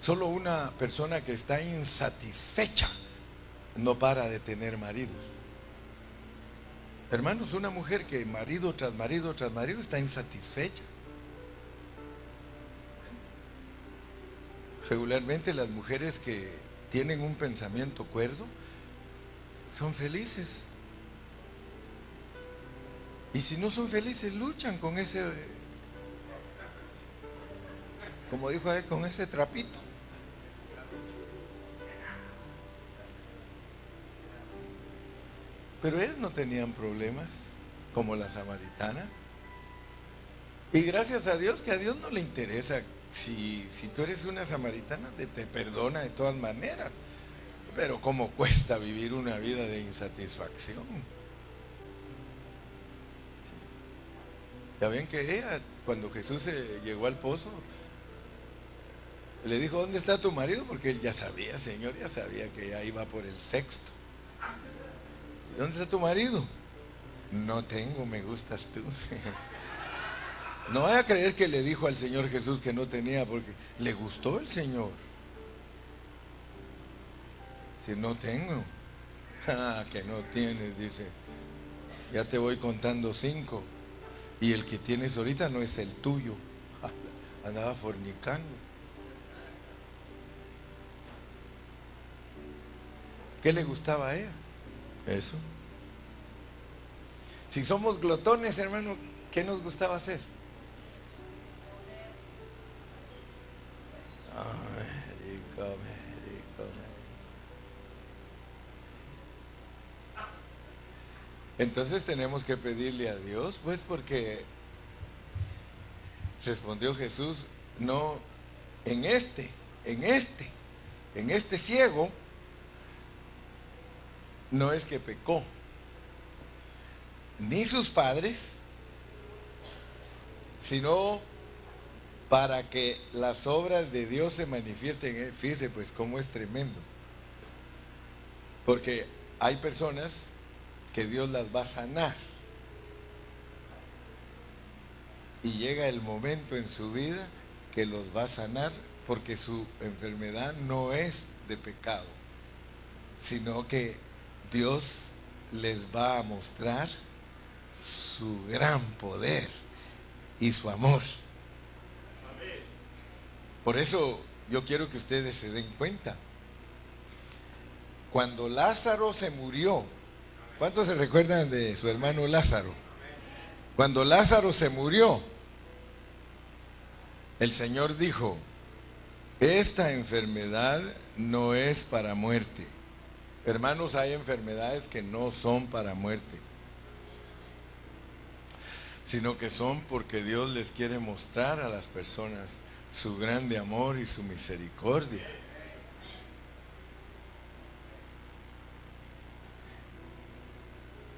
Solo una persona que está insatisfecha no para de tener maridos. Hermanos, una mujer que marido tras marido tras marido está insatisfecha. Regularmente las mujeres que tienen un pensamiento cuerdo son felices. Y si no son felices, luchan con ese, como dijo él, con ese trapito. Pero ellos no tenían problemas como la samaritana. Y gracias a Dios que a Dios no le interesa si, si tú eres una samaritana, te, te perdona de todas maneras. Pero cómo cuesta vivir una vida de insatisfacción. Ya ven que ella, cuando Jesús llegó al pozo, le dijo, ¿dónde está tu marido? Porque él ya sabía, Señor, ya sabía que ya iba por el sexto. ¿Dónde está tu marido? No tengo, me gustas tú. No vaya a creer que le dijo al Señor Jesús que no tenía, porque le gustó el Señor. Si no tengo, ah, que no tienes, dice, ya te voy contando cinco. Y el que tienes ahorita no es el tuyo. [laughs] Andaba fornicando. ¿Qué le gustaba a ella? Eso. Si somos glotones, hermano, ¿qué nos gustaba hacer? Entonces tenemos que pedirle a Dios, pues porque respondió Jesús, no, en este, en este, en este ciego, no es que pecó, ni sus padres, sino para que las obras de Dios se manifiesten. Eh, fíjese pues cómo es tremendo. Porque hay personas que Dios las va a sanar. Y llega el momento en su vida que los va a sanar porque su enfermedad no es de pecado, sino que Dios les va a mostrar su gran poder y su amor. Por eso yo quiero que ustedes se den cuenta. Cuando Lázaro se murió, ¿Cuántos se recuerdan de su hermano Lázaro? Cuando Lázaro se murió, el Señor dijo, esta enfermedad no es para muerte. Hermanos, hay enfermedades que no son para muerte, sino que son porque Dios les quiere mostrar a las personas su grande amor y su misericordia.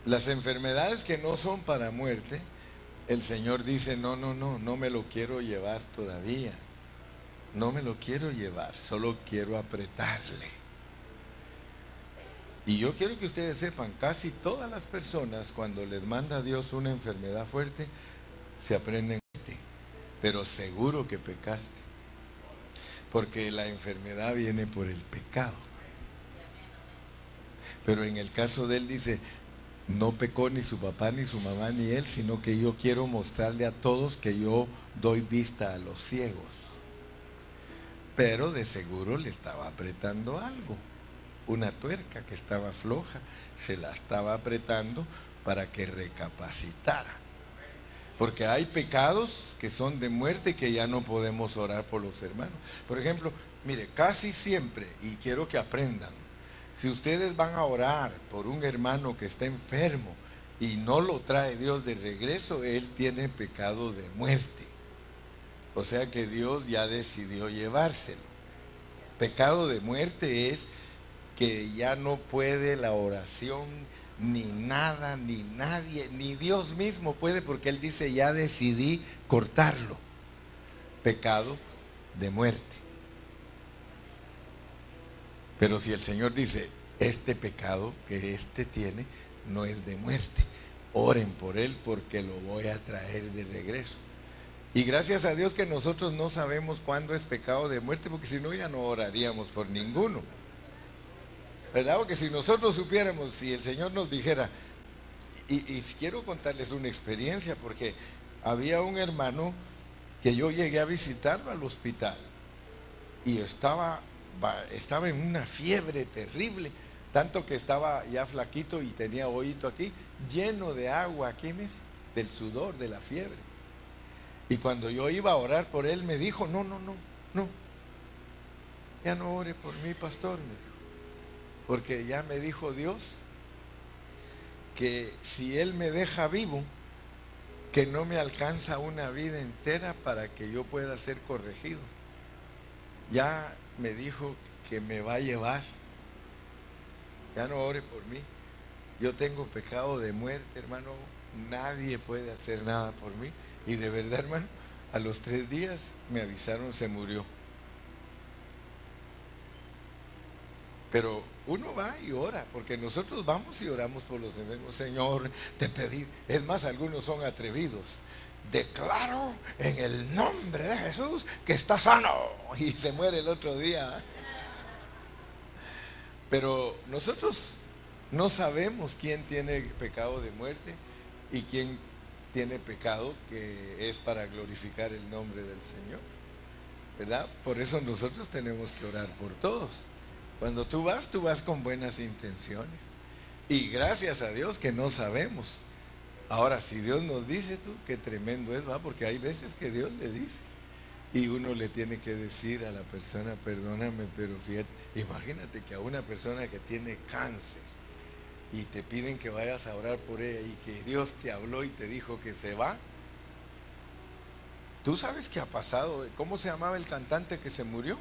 Las enfermedades que no son para muerte, el Señor dice, no, no, no, no me lo quiero llevar todavía. No me lo quiero llevar, solo quiero apretarle. Y yo quiero que ustedes sepan, casi todas las personas cuando les manda a Dios una enfermedad fuerte, se aprenden, pero seguro que pecaste. Porque la enfermedad viene por el pecado. Pero en el caso de él dice, no pecó ni su papá, ni su mamá, ni él, sino que yo quiero mostrarle a todos que yo doy vista a los ciegos. Pero de seguro le estaba apretando algo, una tuerca que estaba floja, se la estaba apretando para que recapacitara. Porque hay pecados que son de muerte que ya no podemos orar por los hermanos. Por ejemplo, mire, casi siempre, y quiero que aprendan, si ustedes van a orar por un hermano que está enfermo y no lo trae Dios de regreso, él tiene pecado de muerte. O sea que Dios ya decidió llevárselo. Pecado de muerte es que ya no puede la oración, ni nada, ni nadie, ni Dios mismo puede, porque Él dice, ya decidí cortarlo. pecado de muerte. Pero si el Señor dice, este pecado que éste tiene no es de muerte, oren por él porque lo voy a traer de regreso. Y gracias a Dios que nosotros no sabemos cuándo es pecado de muerte, porque si no ya no oraríamos por ninguno. ¿Verdad? Porque si nosotros supiéramos, si el Señor nos dijera, y, quiero contarles una experiencia, porque había un hermano que yo llegué a visitarlo al hospital y estaba, estaba en una fiebre terrible, tanto que estaba ya flaquito y tenía oído aquí, lleno de agua aquí, del sudor, de la fiebre. Y cuando yo iba a orar por él, me dijo, no, no, no, no, ya no ore por mí, pastor, me dijo, porque ya me dijo Dios que si él me deja vivo, que no me alcanza una vida entera para que yo pueda ser corregido. Ya me dijo que me va a llevar. Ya no ore por mí. Yo tengo pecado de muerte, hermano. Nadie puede hacer nada por mí. Y de verdad, hermano, a los tres días me avisaron, se murió. Pero uno va y ora, porque nosotros vamos y oramos por los enfermos. Señor, te pedí. Es más, algunos son atrevidos. Declaro en el nombre de Jesús que está sano. Y se muere el otro día. Pero nosotros no sabemos quién tiene pecado de muerte y quién tiene pecado que es para glorificar el nombre del Señor. ¿Verdad? Por eso nosotros tenemos que orar por todos. Cuando tú vas, tú vas con buenas intenciones. Y gracias a Dios que no sabemos. Ahora, si Dios nos dice tú, qué tremendo es, va, porque hay veces que Dios le dice. Y uno le tiene que decir a la persona, perdóname, pero fíjate, imagínate que a una persona que tiene cáncer y te piden que vayas a orar por ella y que Dios te habló y te dijo que se va. ¿Tú sabes qué ha pasado? ¿Cómo se llamaba el cantante que se murió?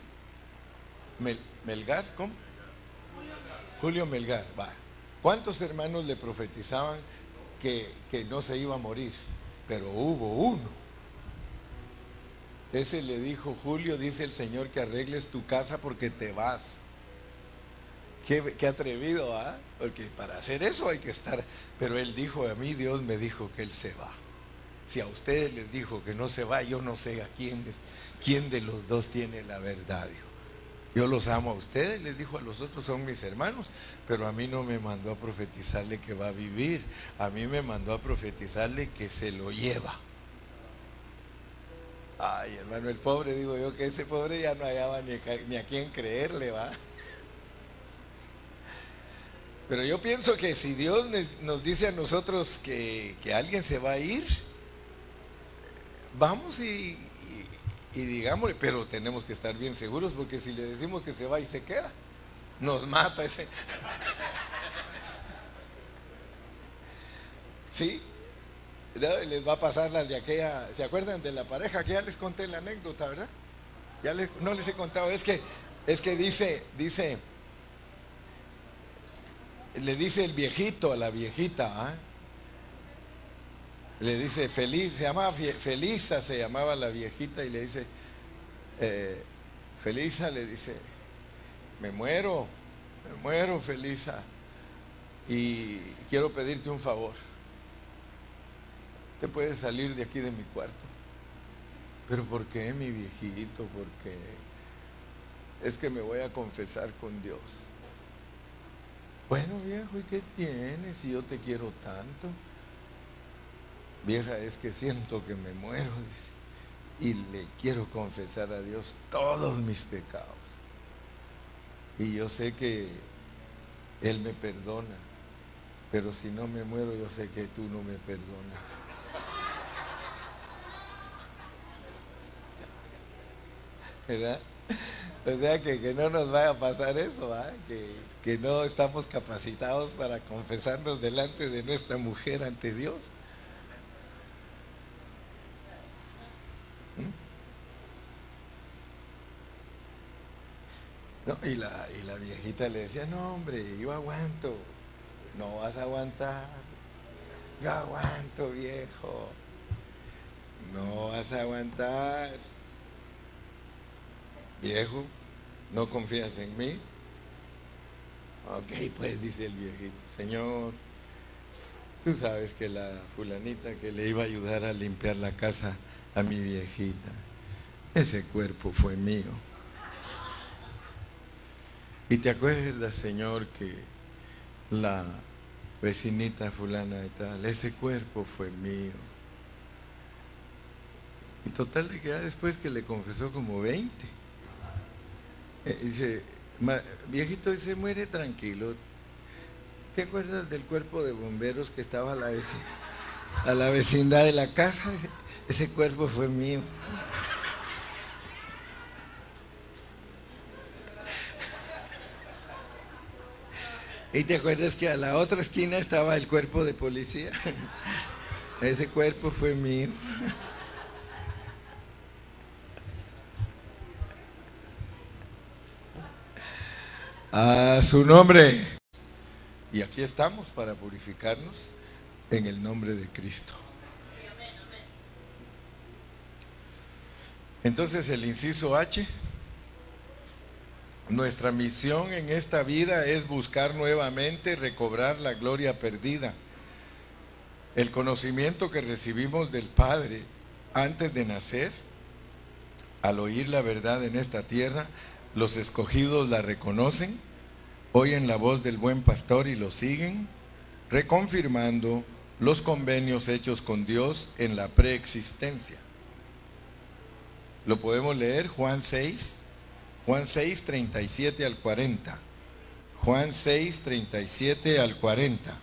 Melgar, ¿cómo? Julio Melgar, va. ¿Cuántos hermanos le profetizaban que, que no se iba a morir? Pero hubo uno. Ese le dijo, Julio, dice el Señor que arregles tu casa porque te vas. Qué, qué, atrevido, ¿ah? Porque para hacer eso hay que estar. Pero él dijo, a mí Dios me dijo que él se va. Si a ustedes les dijo que no se va, yo no sé a quién, quién de los dos tiene la verdad, dijo. Yo los amo a ustedes, les dijo a los otros, son mis hermanos, pero a mí no me mandó a profetizarle que va a vivir, a mí me mandó a profetizarle que se lo lleva. Ay, hermano, el pobre, digo yo, que ese pobre ya no hallaba ni, a quién creerle, va. Pero yo pienso que si Dios nos dice a nosotros que, que alguien se va a ir, vamos y, y digámosle, pero tenemos que estar bien seguros porque si le decimos que se va y se queda, nos mata ese. [laughs] ¿Sí? Les va a pasar la de aquella, ¿se acuerdan de la pareja? Que ya les conté la anécdota, ¿verdad? Ya les, no les he contado, es que, es que dice, dice, le dice el viejito a la viejita, ¿ah? Le dice feliz, se llamaba Felisa, se llamaba la viejita, y le dice, eh, Felisa le dice, me muero, me muero, Felisa, y quiero pedirte un favor. Te puedes salir de aquí de mi cuarto. Pero ¿por qué, mi viejito? Porque es que me voy a confesar con Dios. Bueno, viejo, ¿y qué tienes si yo te quiero tanto? Vieja, es que siento que me muero y le quiero confesar a Dios todos mis pecados. Y yo sé que Él me perdona, pero si no me muero yo sé que tú no me perdonas. ¿Verdad? O sea que, que no nos vaya a pasar eso, que, que no estamos capacitados para confesarnos delante de nuestra mujer ante Dios. Y, la, y la viejita le decía, no hombre, yo aguanto. No vas a aguantar. Yo aguanto, viejo. No vas a aguantar. viejo, ¿no confías en mí? Ok, pues dice el viejito, Señor, tú sabes que la fulanita que le iba a ayudar a limpiar la casa a mi viejita, ese cuerpo fue mío. Y te acuerdas, Señor, que la vecinita fulana y tal, ese cuerpo fue mío. Y total de que ya después que le confesó como 20, eh, dice, viejito, se muere tranquilo. ¿Te acuerdas del cuerpo de bomberos que estaba a la, a la vecindad de la casa? Ese cuerpo fue mío. ¿Y te acuerdas que a la otra esquina estaba el cuerpo de policía? [laughs] Ese cuerpo fue mío. A su nombre. Y aquí estamos para purificarnos en el nombre de Cristo. Entonces el inciso H, nuestra misión en esta vida es buscar nuevamente recobrar la gloria perdida. El conocimiento que recibimos del Padre antes de nacer, al oír la verdad en esta tierra, los escogidos la reconocen, oyen la voz del buen pastor y lo siguen, reconfirmando los convenios hechos con Dios en la preexistencia. Lo podemos leer Juan 6, Juan 6, 37 al 40. Juan 6, 37 al 40.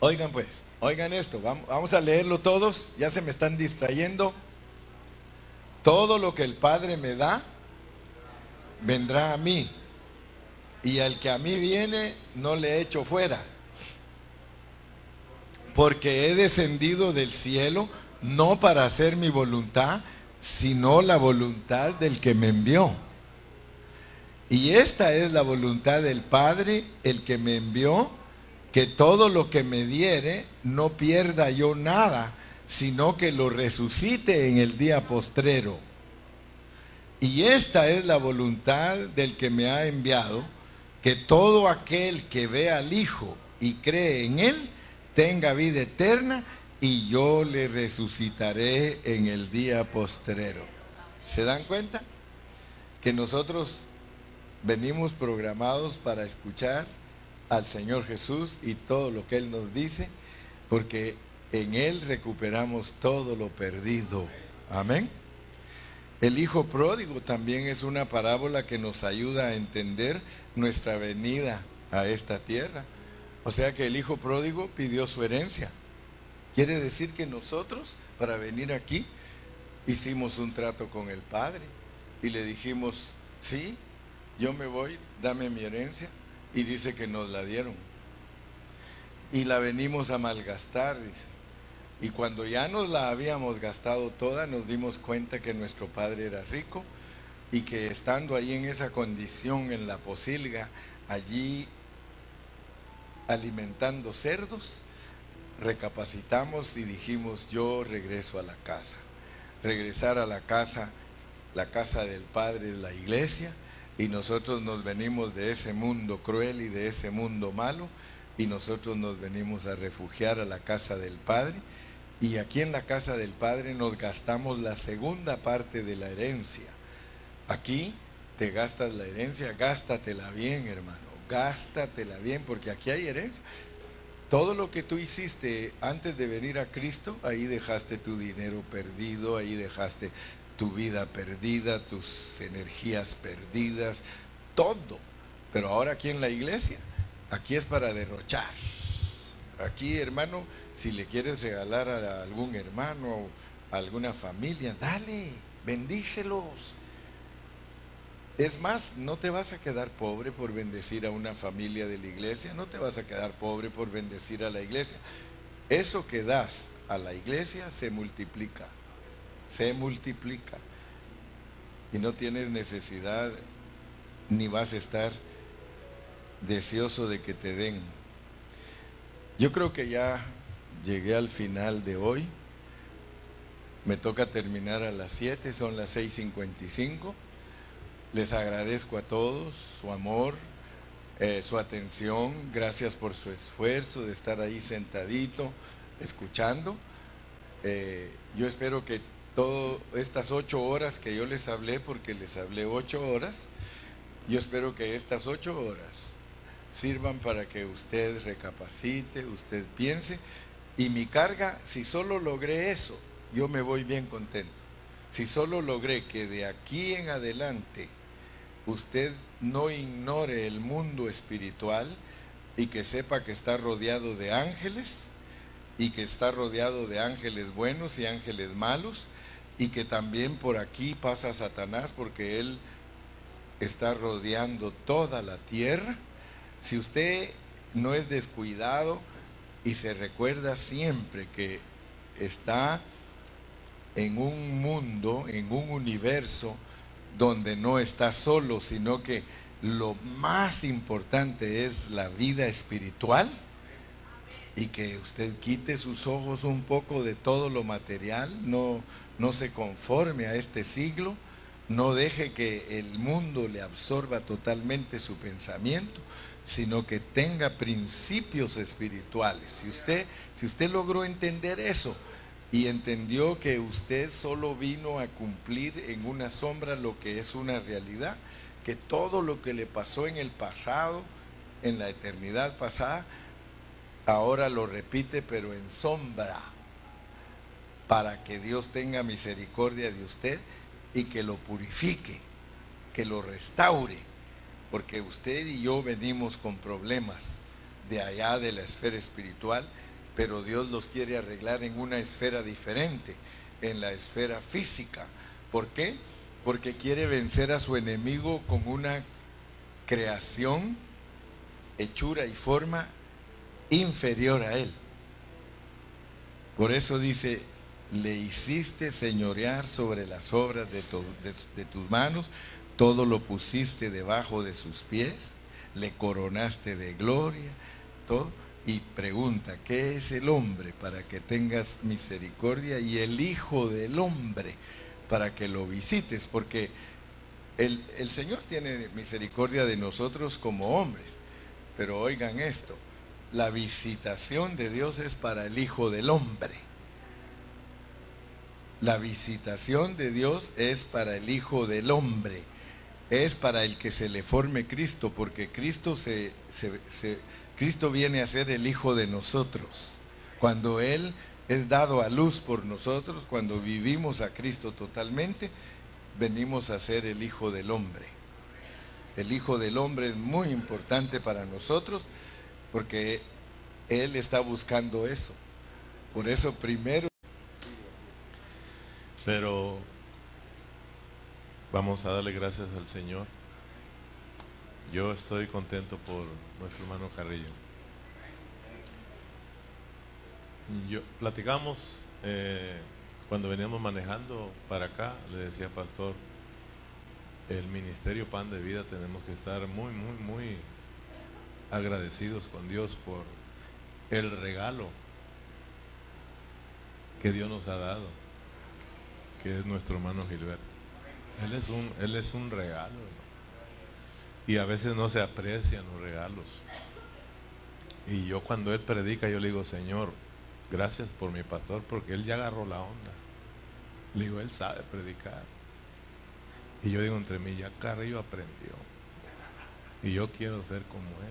Oigan pues, oigan esto, vamos a leerlo todos, ya se me están distrayendo. Todo lo que el Padre me da, vendrá a mí. Y al que a mí viene, no le echo fuera. Porque he descendido del cielo no para hacer mi voluntad, sino la voluntad del que me envió. Y esta es la voluntad del Padre, el que me envió, que todo lo que me diere no pierda yo nada, sino que lo resucite en el día postrero. Y esta es la voluntad del que me ha enviado, que todo aquel que ve al Hijo y cree en Él tenga vida eterna y yo le resucitaré en el día postrero. ¿Se dan cuenta? Que nosotros venimos programados para escuchar al Señor Jesús y todo lo que Él nos dice, porque en Él recuperamos todo lo perdido. Amén. El Hijo Pródigo también es una parábola que nos ayuda a entender nuestra venida a esta tierra. O sea que el Hijo Pródigo pidió su herencia. Quiere decir que nosotros, para venir aquí, hicimos un trato con el Padre y le dijimos, sí, yo me voy, dame mi herencia. Y dice que nos la dieron. Y la venimos a malgastar, dice. Y cuando ya nos la habíamos gastado toda, nos dimos cuenta que nuestro padre era rico y que estando ahí en esa condición en la posilga, allí alimentando cerdos, recapacitamos y dijimos, yo regreso a la casa. Regresar a la casa, la casa del Padre es la iglesia, y nosotros nos venimos de ese mundo cruel y de ese mundo malo, y nosotros nos venimos a refugiar a la casa del Padre y aquí en la casa del Padre nos gastamos la segunda parte de la herencia. Aquí te gastas la herencia, gástatela bien, hermano, gástatela bien, porque aquí hay herencia. Todo lo que tú hiciste antes de venir a Cristo, ahí dejaste tu dinero perdido, ahí dejaste tu vida perdida, tus energías perdidas, todo. Pero ahora aquí en la iglesia, aquí es para derrochar. Aquí, hermano, si le quieres regalar a algún hermano, a alguna familia, dale, bendícelos. Es más, no te vas a quedar pobre por bendecir a una familia de la iglesia, no te vas a quedar pobre por bendecir a la iglesia. Eso que das a la iglesia se multiplica, se multiplica. Y no tienes necesidad ni vas a estar deseoso de que te den. Yo creo que ya llegué al final de hoy. Me toca terminar a las 7, son las 6.55. Les agradezco a todos su amor, eh, su atención, gracias por su esfuerzo de estar ahí sentadito, escuchando. Eh, yo espero que todas estas ocho horas que yo les hablé, porque les hablé ocho horas, yo espero que estas ocho horas sirvan para que usted recapacite, usted piense. Y mi carga, si solo logré eso, yo me voy bien contento. Si solo logré que de aquí en adelante usted no ignore el mundo espiritual y que sepa que está rodeado de ángeles y que está rodeado de ángeles buenos y ángeles malos y que también por aquí pasa Satanás porque él está rodeando toda la tierra. Si usted no es descuidado y se recuerda siempre que está en un mundo, en un universo donde no está solo, sino que lo más importante es la vida espiritual y que usted quite sus ojos un poco de todo lo material, no, no se conforme a este siglo, no deje que el mundo le absorba totalmente su pensamiento, sino que tenga principios espirituales. Si usted, si usted logró entender eso, y entendió que usted solo vino a cumplir en una sombra lo que es una realidad, que todo lo que le pasó en el pasado, en la eternidad pasada, ahora lo repite pero en sombra, para que Dios tenga misericordia de usted y que lo purifique, que lo restaure, porque usted y yo venimos con problemas de allá de la esfera espiritual pero Dios los quiere arreglar en una esfera diferente, en la esfera física. ¿Por qué? Porque quiere vencer a su enemigo con una creación, hechura y forma inferior a él. Por eso dice, le hiciste señorear sobre las obras de, tus manos, todo lo pusiste debajo de sus pies, le coronaste de gloria, todo y pregunta, ¿qué es el hombre para que tengas misericordia y el Hijo del Hombre para que lo visites? Porque el, el, Señor tiene misericordia de nosotros como hombres, pero oigan esto, la visitación de Dios es para el Hijo del Hombre. La visitación de Dios es para el Hijo del Hombre, es para el que se le forme Cristo, porque Cristo se, se Cristo viene a ser el Hijo de nosotros. Cuando Él es dado a luz por nosotros, cuando vivimos a Cristo totalmente, venimos a ser el Hijo del Hombre. El Hijo del Hombre es muy importante para nosotros porque Él está buscando eso. Por eso primero... Pero vamos a darle gracias al Señor yo estoy contento por nuestro hermano Carrillo. Yo, platicamos eh, cuando veníamos manejando para acá, le decía pastor, el ministerio Pan de Vida tenemos que estar muy, muy, muy agradecidos con Dios por el regalo que Dios nos ha dado, que es nuestro hermano Gilberto. Él es un, él es un regalo. Y a veces no se aprecian los regalos. Y yo cuando él predica, yo le digo, Señor, gracias por mi pastor, porque él ya agarró la onda. Le digo, él sabe predicar. Y yo digo entre mí, ya Carrillo aprendió. Y yo quiero ser como él.